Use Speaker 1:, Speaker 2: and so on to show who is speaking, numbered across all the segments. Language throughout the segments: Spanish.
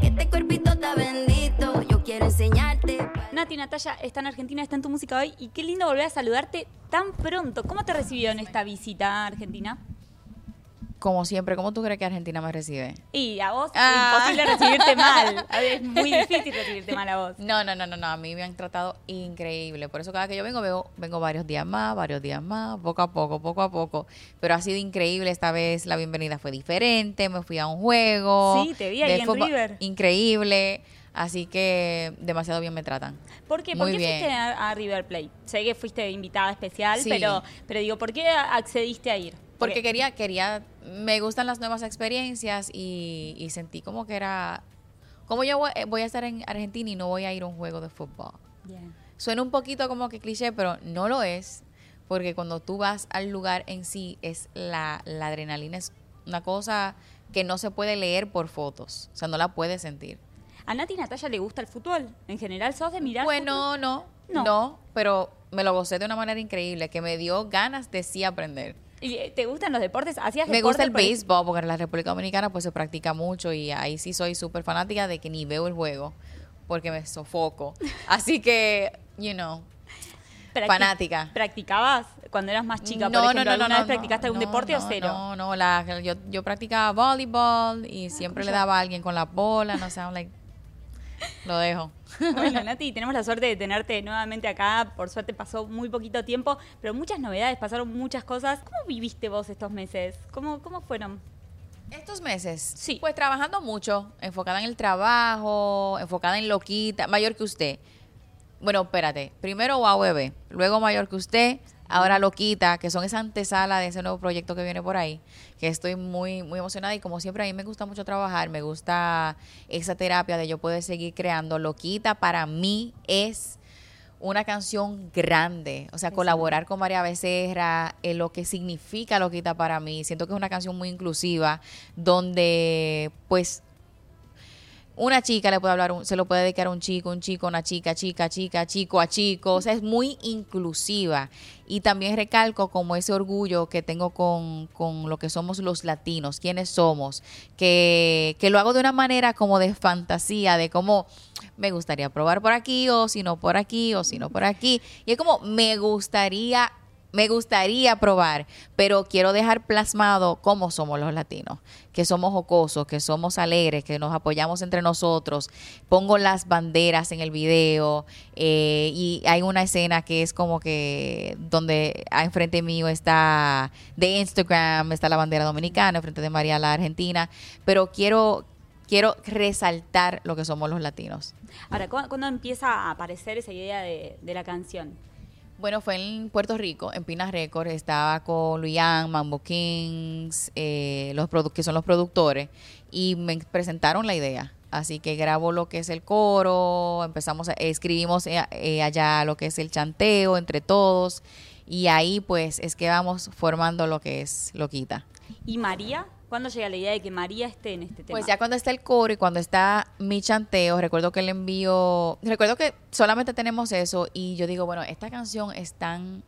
Speaker 1: que este cuerpito está bendito. Yo quiero enseñarte.
Speaker 2: Nati Natalia está en Argentina, está en tu música hoy y qué lindo volver a saludarte tan pronto. ¿Cómo te recibió en esta visita a Argentina?
Speaker 3: Como siempre, ¿cómo tú crees que Argentina me recibe?
Speaker 2: Y a vos
Speaker 3: Ah.
Speaker 2: imposible recibirte mal. Es muy difícil recibirte mal a vos.
Speaker 3: No, no, no, no, no, a mí me han tratado increíble. Por eso cada que yo vengo, vengo, vengo varios días más, varios días más, poco a poco, poco a poco. Pero ha sido increíble esta vez, la bienvenida fue diferente, me fui a un juego.
Speaker 2: Sí, te vi ahí en River.
Speaker 3: Increíble, así que demasiado bien me tratan.
Speaker 2: ¿Por qué? ¿Por qué
Speaker 3: bien.
Speaker 2: fuiste a, a River Plate? Sé que fuiste invitada especial,
Speaker 3: Sí.
Speaker 2: pero, pero digo, ¿por qué accediste a ir?
Speaker 3: Porque quería, quería, me gustan las nuevas experiencias y, y sentí como que era, como yo voy, voy a estar en Argentina y no voy a ir a un juego de fútbol. Suena un poquito como que cliché, pero no lo es, porque cuando tú vas al lugar en sí, es la, la adrenalina es una cosa que no se puede leer por fotos, o sea, no la puedes sentir.
Speaker 2: ¿A Nati Natalia le gusta el fútbol? En general, ¿sos de mirar
Speaker 3: Bueno,
Speaker 2: fútbol?
Speaker 3: no,
Speaker 2: No.
Speaker 3: no, pero me lo gocé de una manera increíble, que me dio ganas de sí aprender.
Speaker 2: ¿Y eh, ¿Te gustan los deportes? ¿Hacías
Speaker 3: Me gusta el
Speaker 2: por-
Speaker 3: béisbol, porque en la República Dominicana pues se practica mucho y ahí sí soy súper fanática de que ni veo el juego, porque me sofoco. Así que, you know, fanática.
Speaker 2: ¿Practicabas cuando eras más chica? por ejemplo, ¿Alguna vez practicaste algún
Speaker 3: no,
Speaker 2: deporte o
Speaker 3: no,
Speaker 2: cero?
Speaker 3: No, no, la, yo, yo practicaba voleibol y siempre le daba a alguien con la bola, no sé, like, lo dejo.
Speaker 2: Bueno, Nati, tenemos la suerte de tenerte nuevamente acá. Por suerte pasó muy poquito tiempo, pero muchas novedades, pasaron muchas cosas. ¿Cómo viviste vos estos meses? ¿Cómo, cómo fueron?
Speaker 3: Estos meses,
Speaker 2: Sí.
Speaker 3: pues trabajando mucho, enfocada en el trabajo, enfocada en loquita, mayor que usted. Bueno, espérate, primero Wow Bebé, luego mayor que usted, ahora loquita, que son esa antesala de ese nuevo proyecto que viene por ahí, que estoy muy muy emocionada y como siempre a mí me gusta mucho trabajar, me gusta esa terapia de yo poder seguir creando. Loquita para mí es una canción grande, o sea, colaborar con María Becerra, en lo que significa Loquita para mí, siento que es una canción muy inclusiva, donde pues una chica le puede hablar, un- se lo puede dedicar a un chico, un chico, una chica, chica, chica, chico a chico, o sea, es muy inclusiva. Y también recalco como ese orgullo que tengo con, con lo que somos los latinos, quiénes somos, que, que lo hago de una manera como de fantasía, de cómo me gustaría probar por aquí, o si no por aquí, o si no por aquí. Y es como me gustaría me gustaría probar, pero quiero dejar plasmado cómo somos los latinos, que somos jocosos, que somos alegres, que nos apoyamos entre nosotros. Pongo las banderas en el video eh, y hay una escena que es como que donde ah, enfrente mío está de Instagram, está la bandera dominicana, enfrente de María la Argentina, pero quiero quiero resaltar lo que somos los latinos.
Speaker 2: Ahora, ¿cu- ¿cuándo empieza a aparecer esa idea de, de la canción?
Speaker 3: Bueno, fue en Puerto Rico, en Pinas Records, estaba con Luian, Mambo Kings, eh, los que son los productores, y me presentaron la idea. Así que grabo lo que es el coro, empezamos, a, escribimos eh, eh, allá lo que es el chanteo entre todos, y ahí pues es que vamos formando lo que es Loquita.
Speaker 2: ¿Y María? ¿Cuándo llega la idea de que María esté en este tema?
Speaker 3: Pues ya cuando está el coro y cuando está mi chanteo, recuerdo que le envío, recuerdo que solamente tenemos eso y yo digo, bueno, esta canción es tan,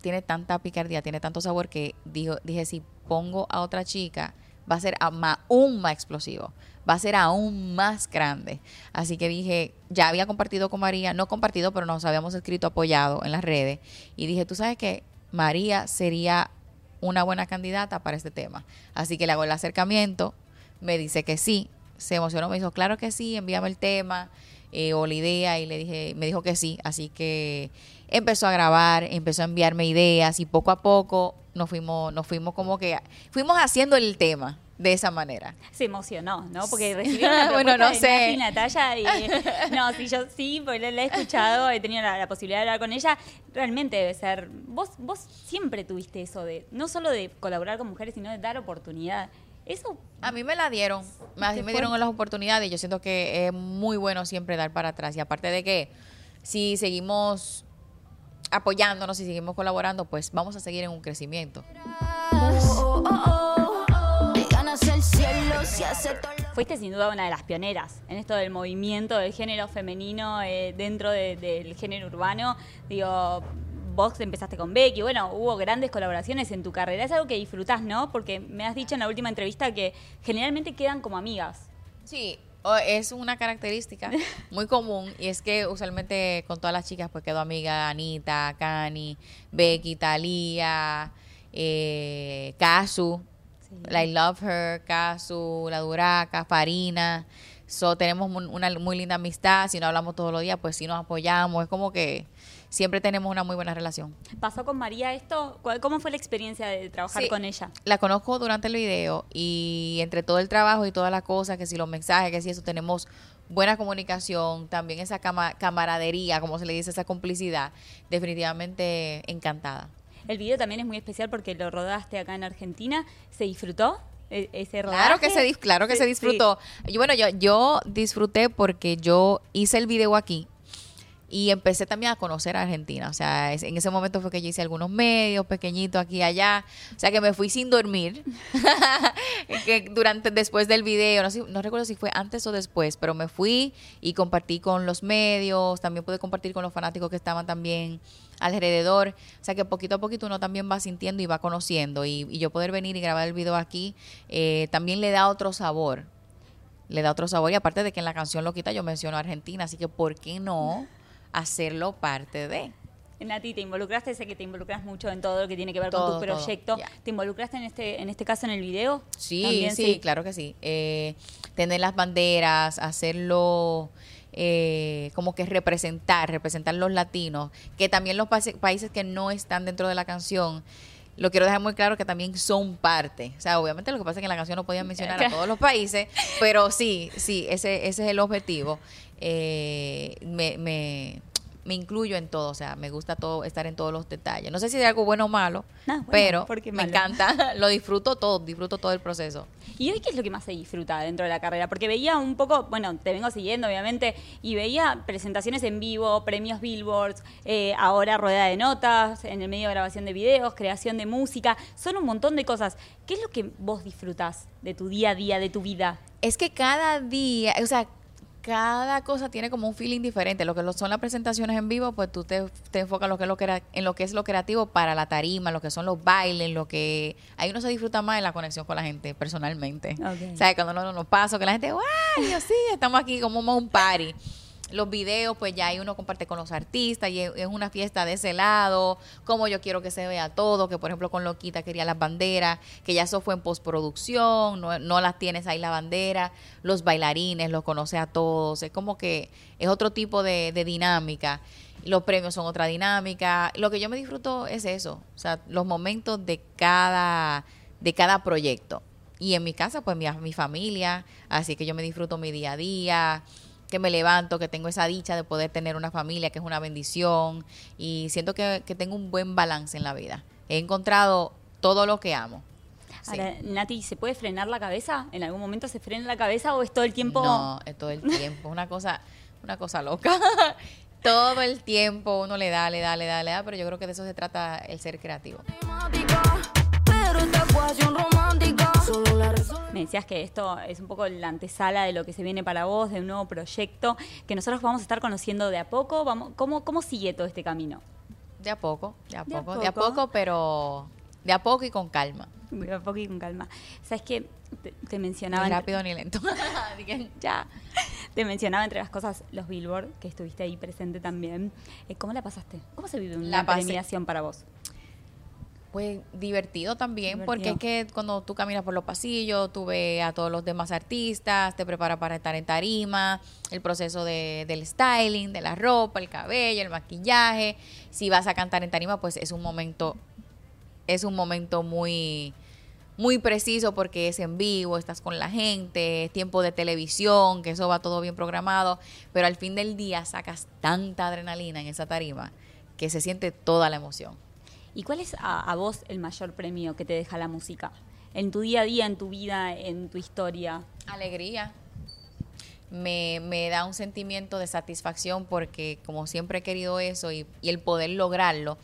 Speaker 3: tiene tanta picardía, tiene tanto sabor que dijo, dije, si pongo a otra chica, va a ser aún más explosivo, va a ser aún más grande. Así que dije, ya había compartido con María, no compartido, pero nos habíamos escrito apoyado en las redes y dije, tú sabes que María sería una buena candidata para este tema. Así que le hago el acercamiento, me dice que sí, se emocionó, me dijo, claro que sí, envíame el tema eh, o la idea y le dije, me dijo que sí, así que empezó a grabar, empezó a enviarme ideas y poco a poco nos fuimos, nos fuimos como que, fuimos haciendo el tema de esa manera.
Speaker 2: Se emocionó, ¿no? Porque recibió una
Speaker 3: Bueno, no
Speaker 2: de
Speaker 3: sé.
Speaker 2: Nati Natalia y... No, sí, yo sí, porque la, la he escuchado, he tenido la, la posibilidad de hablar con ella. Realmente debe ser... Vos, vos siempre tuviste eso de... No solo de colaborar con mujeres, sino de dar oportunidad. Eso...
Speaker 3: A mí me la dieron,
Speaker 2: ¿Te
Speaker 3: me dieron las oportunidades y yo siento que es muy bueno siempre dar para atrás. Y aparte de que si seguimos apoyándonos y seguimos colaborando, pues vamos a seguir en un crecimiento.
Speaker 2: Fuiste sin duda una de las pioneras en esto del movimiento del género femenino eh, dentro de- del género urbano. Digo, vos empezaste con Becky, bueno, hubo grandes colaboraciones en tu carrera. Es algo que disfrutás, ¿no? Porque me has dicho en la última entrevista que generalmente quedan como amigas.
Speaker 3: Sí, es una característica muy común y es que usualmente con todas las chicas pues quedo amiga Anita, Cani, Becky, Talía, eh, Kazu,
Speaker 2: Sí.
Speaker 3: la I Love Her, Kazu, La Duraca, Farina. So, tenemos una muy linda amistad, si no hablamos todos los días pues sí nos apoyamos, es como que siempre tenemos una muy buena relación.
Speaker 2: ¿Pasó con María esto? ¿Cuál- ¿Cómo fue la experiencia de trabajar
Speaker 3: Sí.
Speaker 2: con ella?
Speaker 3: La conozco durante el video y entre todo el trabajo y todas las cosas, que si los mensajes, que si eso, tenemos buena comunicación, también esa cama- camaradería, como se le dice, esa complicidad, definitivamente encantada.
Speaker 2: El video también es muy especial porque lo rodaste acá en Argentina. ¿Se disfrutó e- ese?
Speaker 3: Claro que se, dis- claro que
Speaker 2: Sí,
Speaker 3: se disfrutó. Y bueno, yo, yo disfruté porque yo hice el video aquí y empecé también a conocer a Argentina. O sea, en ese momento fue que yo hice algunos medios pequeñitos aquí y allá. O sea, que me fui sin dormir. durante, después del video, no recuerdo si fue antes o después, pero me fui y compartí con los medios. También pude compartir con los fanáticos que estaban también alrededor. O sea que poquito a poquito uno también va sintiendo y va conociendo. Y, y yo poder venir y grabar el video aquí eh, también le da otro sabor. Le da otro sabor. Y aparte de que en la canción Loquita yo menciono a Argentina. Así que, ¿por qué no hacerlo parte de?
Speaker 2: Nati, te involucraste, sé que te involucras mucho en todo lo que tiene que ver con tu
Speaker 3: todo,
Speaker 2: proyecto. ¿Te involucraste en este, en este caso en el video?
Speaker 3: Sí,
Speaker 2: También,
Speaker 3: sí, claro que sí. Eh, tener las banderas, hacerlo eh, como que representar, representar los latinos, que también los países- países que no están dentro de la canción, lo quiero dejar muy claro que también son parte. O sea, obviamente lo que pasa es que en la canción no podían mencionar a todos los países, pero sí, sí, ese, ese es el objetivo. Eh, me, me, me incluyo en todo, o sea, me gusta todo estar en todos los detalles. No sé si es algo bueno o malo,
Speaker 2: No, bueno,
Speaker 3: pero
Speaker 2: ¿por qué
Speaker 3: me encanta, lo disfruto todo, disfruto todo el proceso.
Speaker 2: ¿Y hoy qué es lo que más se disfruta dentro de la carrera? Porque veía un poco, bueno, te vengo siguiendo obviamente, y veía presentaciones en vivo, premios Billboards, eh, ahora rueda de notas, en el medio de grabación de videos, creación de música, son un montón de cosas. ¿Qué es lo que vos disfrutás de tu día a día, de tu vida?
Speaker 3: Es que cada día, o sea, cada cosa tiene como un feeling diferente. Lo que son las presentaciones en vivo, pues tú te, te enfocas en lo que es lo, en lo que es lo creativo para la tarima, lo que son los bailes, lo que ahí uno se disfruta más en la conexión con la gente personalmente.
Speaker 2: Ok.
Speaker 3: O sea, cuando uno nos pasa, que la gente, ¡guay! Yo sí, estamos aquí como un party. Los videos, pues ya ahí uno comparte con los artistas y es, una fiesta de ese lado, como yo quiero que se vea todo, que por ejemplo con Loquita quería las banderas, que ya eso fue en postproducción, no, no las tienes ahí la bandera, los bailarines, los conoce a todos, es como que es otro tipo de, de dinámica. Los premios son otra dinámica. Lo que yo me disfruto es eso, o sea, los momentos de cada, de cada proyecto. Y en mi casa, pues mi, mi familia, así que yo me disfruto mi día a día, que me levanto, que tengo esa dicha de poder tener una familia, que es una bendición, y siento que, que tengo un buen balance en la vida. He encontrado todo lo que amo. Sí.
Speaker 2: Ahora, Nati, ¿se puede frenar la cabeza? ¿En algún momento se frena la cabeza o es todo el tiempo?
Speaker 3: No, es todo el tiempo, una cosa, una cosa loca. todo el tiempo uno le da, le da, le da, le da, pero yo creo que de eso se trata el ser creativo.
Speaker 1: Pero
Speaker 2: Me decías que esto es un poco la antesala de lo que se viene para vos, de un nuevo proyecto, que nosotros vamos a estar conociendo de a poco. Vamos, ¿cómo, ¿Cómo sigue todo este camino?
Speaker 3: De a poco, de a
Speaker 2: De a
Speaker 3: poco, de a
Speaker 2: poco.
Speaker 3: pero de a poco y con calma.
Speaker 2: De a poco y con calma. ¿Sabes qué? Te, te
Speaker 3: Ni
Speaker 2: mencionaba... entre-
Speaker 3: rápido ni lento. Ya.
Speaker 2: Te mencionaba entre las cosas los Billboard, que estuviste ahí presente también. Eh, ¿Cómo la pasaste? ¿Cómo se vive una
Speaker 3: La
Speaker 2: premiación para vos?
Speaker 3: Pues divertido también, porque es que cuando tú caminas por los pasillos, tú ves a todos los demás artistas, te preparas para estar en tarima, el proceso de, del styling, de la ropa, el cabello, el maquillaje. Si vas a cantar en tarima, pues es un momento, es un momento muy, muy preciso porque es en vivo, estás con la gente, es tiempo de televisión, que eso va todo bien programado, pero al fin del día sacas tanta adrenalina en esa tarima que se siente toda la emoción.
Speaker 2: ¿Y cuál es a, a vos el mayor premio que te deja la música? En tu día a día, en tu vida, en tu historia.
Speaker 3: Alegría. Me, me da un sentimiento de satisfacción porque como siempre he querido eso y, y el poder lograrlo,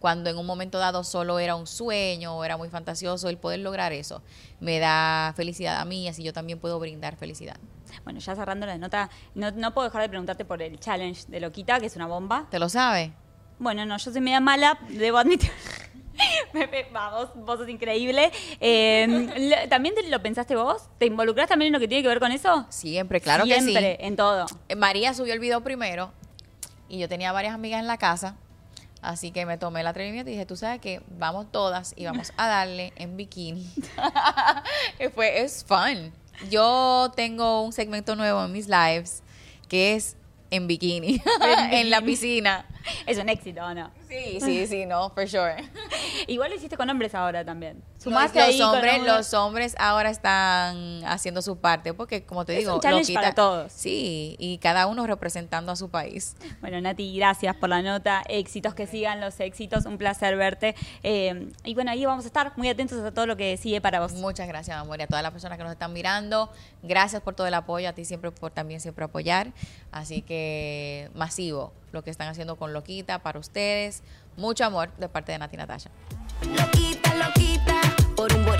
Speaker 3: cuando en un momento dado solo era un sueño o era muy fantasioso, el poder lograr eso me da felicidad a mí, así yo también puedo brindar felicidad.
Speaker 2: Bueno, ya cerrando la nota, no, no puedo dejar de preguntarte por el challenge de Loquita, que es una bomba.
Speaker 3: ¿Te lo sabe?
Speaker 2: Bueno, no, yo soy media mala, debo admitir. Vamos, vos sos increíble. Eh, ¿También te lo pensaste vos? ¿Te involucrás también en lo que tiene que ver con eso?
Speaker 3: Siempre, claro
Speaker 2: Siempre,
Speaker 3: que sí.
Speaker 2: en todo.
Speaker 3: Eh, María subió el video primero y yo tenía varias amigas en la casa, así que me tomé el atrevimiento y dije, tú sabes que vamos todas y vamos a darle en bikini. Fue, es fun. Yo tengo un segmento nuevo en mis lives que es en bikini, en la piscina.
Speaker 2: Es un éxito, ¿o no?
Speaker 3: Sí, sí, sí, no, for sure.
Speaker 2: Igual lo hiciste con hombres ahora también. Sumaste
Speaker 3: los
Speaker 2: ahí
Speaker 3: hombres, los hombres ahora están haciendo su parte, porque como te
Speaker 2: Es
Speaker 3: digo,
Speaker 2: un challenge
Speaker 3: loquita-
Speaker 2: para todos.
Speaker 3: Sí, y cada uno representando a su país.
Speaker 2: Bueno, Nati, gracias por la nota. Éxitos que sigan los éxitos. Un placer verte. Eh, y bueno, ahí vamos a estar muy atentos a todo lo que sigue para vos.
Speaker 3: Muchas gracias, amor, y a todas las personas que nos están mirando. Gracias por todo el apoyo, a ti siempre por también siempre apoyar. Así que masivo lo que están haciendo con Loquita para ustedes. Mucho amor de parte de Nati Natasha
Speaker 1: por